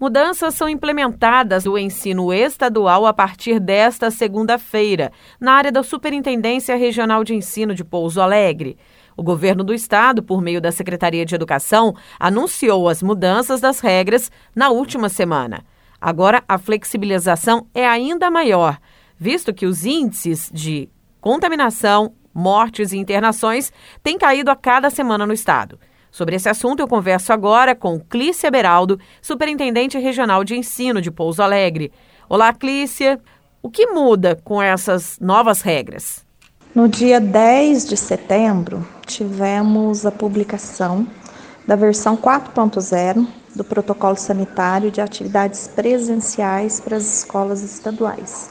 Mudanças são implementadas no ensino estadual a partir desta segunda-feira, na área da Superintendência Regional de Ensino de Pouso Alegre. O governo do estado, por meio da Secretaria de Educação, anunciou as mudanças das regras na última semana. Agora, a flexibilização é ainda maior, visto que os índices de contaminação, mortes e internações têm caído a cada semana no estado. Sobre esse assunto, eu converso agora com Clícia Beraldo, superintendente regional de ensino de Pouso Alegre. Olá, Clícia. O que muda com essas novas regras? No dia 10 de setembro, tivemos a publicação da versão 4.0 do Protocolo Sanitário de Atividades Presenciais para as escolas estaduais.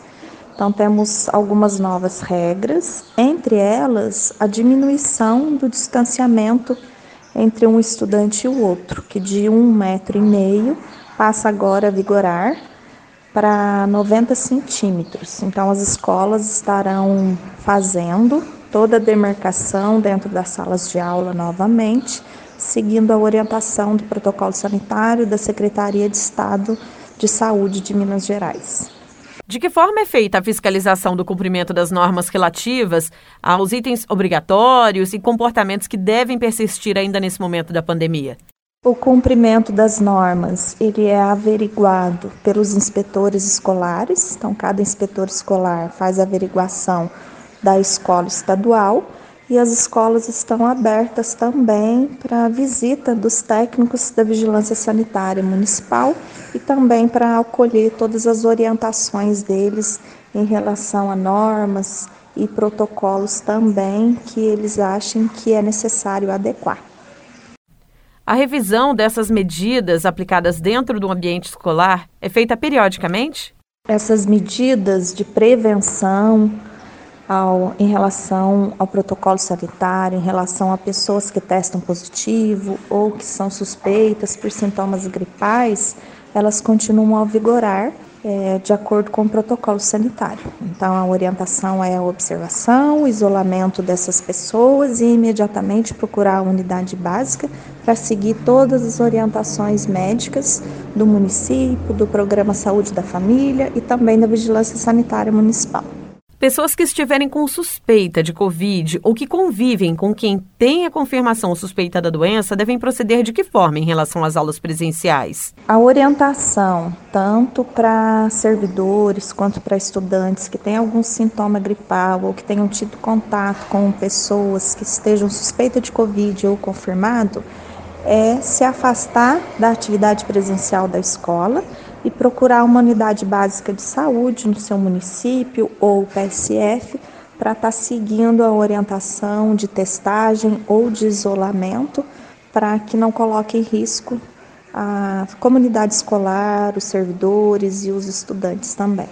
Então, temos algumas novas regras, entre elas a diminuição do distanciamento entre um estudante e o outro, que de um metro e meio passa agora a vigorar para 90 centímetros. Então, as escolas estarão fazendo toda a demarcação dentro das salas de aula novamente, seguindo a orientação do protocolo sanitário da Secretaria de Estado de Saúde de Minas Gerais. De que forma é feita a fiscalização do cumprimento das normas relativas aos itens obrigatórios e comportamentos que devem persistir ainda nesse momento da pandemia? O cumprimento das normas, ele é averiguado pelos inspetores escolares. Então, cada inspetor escolar faz a averiguação da escola estadual e as escolas estão abertas também para a visita dos técnicos da Vigilância Sanitária Municipal e também para acolher todas as orientações deles em relação a normas e protocolos também que eles achem que é necessário adequar. A revisão dessas medidas aplicadas dentro do ambiente escolar é feita periodicamente? Essas medidas de prevenção, ao, em relação ao protocolo sanitário, em relação a pessoas que testam positivo ou que são suspeitas por sintomas gripais, elas continuam a vigorar é, de acordo com o protocolo sanitário. Então, a orientação é a observação, o isolamento dessas pessoas e imediatamente procurar a unidade básica para seguir todas as orientações médicas do município, do Programa Saúde da Família e também da Vigilância Sanitária Municipal. Pessoas que estiverem com suspeita de Covid ou que convivem com quem tem a confirmação suspeita da doença devem proceder de que forma em relação às aulas presenciais? A orientação, tanto para servidores quanto para estudantes que têm algum sintoma gripal ou que tenham tido contato com pessoas que estejam suspeitas de Covid ou confirmado, é se afastar da atividade presencial da escola e procurar uma unidade básica de saúde no seu município ou PSF para estar tá seguindo a orientação de testagem ou de isolamento para que não coloque em risco a comunidade escolar, os servidores e os estudantes também.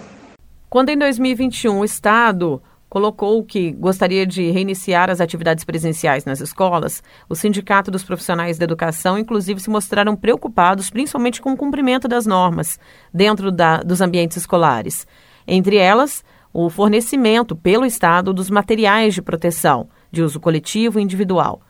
Quando em 2021 o Estado colocou que gostaria de reiniciar as atividades presenciais nas escolas, o Sindicato dos Profissionais da Educação, inclusive, se mostraram preocupados principalmente com o cumprimento das normas dentro da, dos ambientes escolares. Entre elas, o fornecimento pelo Estado dos materiais de proteção de uso coletivo e individual.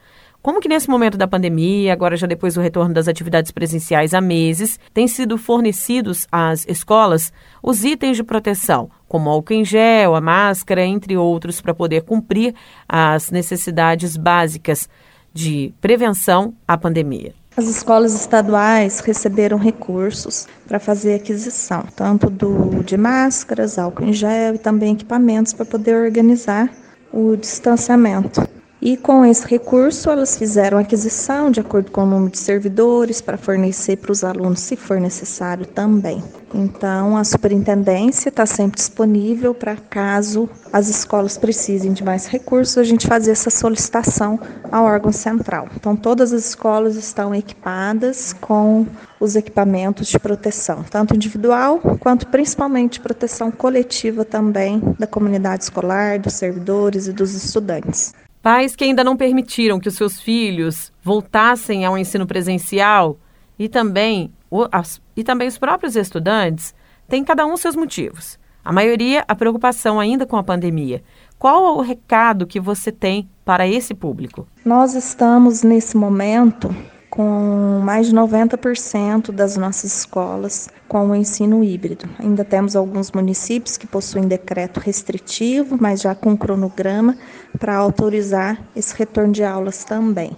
Como que nesse momento da pandemia, agora já depois do retorno das atividades presenciais há meses, têm sido fornecidos às escolas os itens de proteção, como álcool em gel, a máscara, entre outros, para poder cumprir as necessidades básicas de prevenção à pandemia? As escolas estaduais receberam recursos para fazer aquisição, tanto do, de máscaras, álcool em gel e também equipamentos para poder organizar o distanciamento. E com esse recurso, elas fizeram aquisição de acordo com o número de servidores para fornecer para os alunos, se for necessário também. Então, a superintendência está sempre disponível para caso as escolas precisem de mais recursos, a gente fazer essa solicitação ao órgão central. Então, todas as escolas estão equipadas com os equipamentos de proteção, tanto individual quanto principalmente proteção coletiva também da comunidade escolar, dos servidores e dos estudantes. Pais que ainda não permitiram que os seus filhos voltassem ao ensino presencial e também, as, e também os próprios estudantes têm cada um seus motivos. A maioria, a preocupação ainda com a pandemia. Qual o recado que você tem para esse público? Nós estamos nesse momento com mais de 90% das nossas escolas com o ensino híbrido. Ainda temos alguns municípios que possuem decreto restritivo, mas já com cronograma para autorizar esse retorno de aulas também.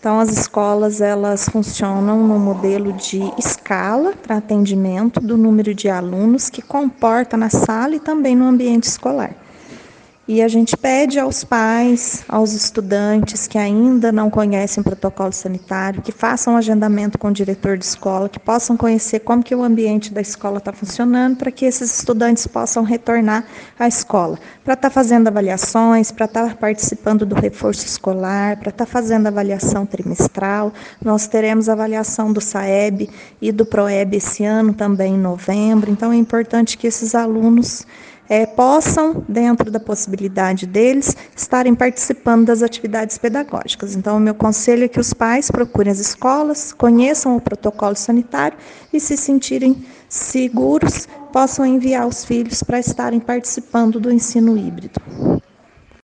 Então, as escolas elas funcionam no modelo de escala para atendimento do número de alunos que comporta na sala e também no ambiente escolar. E a gente pede aos pais, aos estudantes que ainda não conhecem o protocolo sanitário, que façam um agendamento com o diretor de escola, que possam conhecer como que o ambiente da escola está funcionando, para que esses estudantes possam retornar à escola, para estar tá fazendo avaliações, para estar tá participando do reforço escolar, para estar tá fazendo avaliação trimestral. Nós teremos avaliação do SAEB e do PROEB esse ano também em novembro. Então é importante que esses alunos é, possam, dentro da possibilidade deles, estarem participando das atividades pedagógicas. Então, o meu conselho é que os pais procurem as escolas, conheçam o protocolo sanitário e, se sentirem seguros, possam enviar os filhos para estarem participando do ensino híbrido.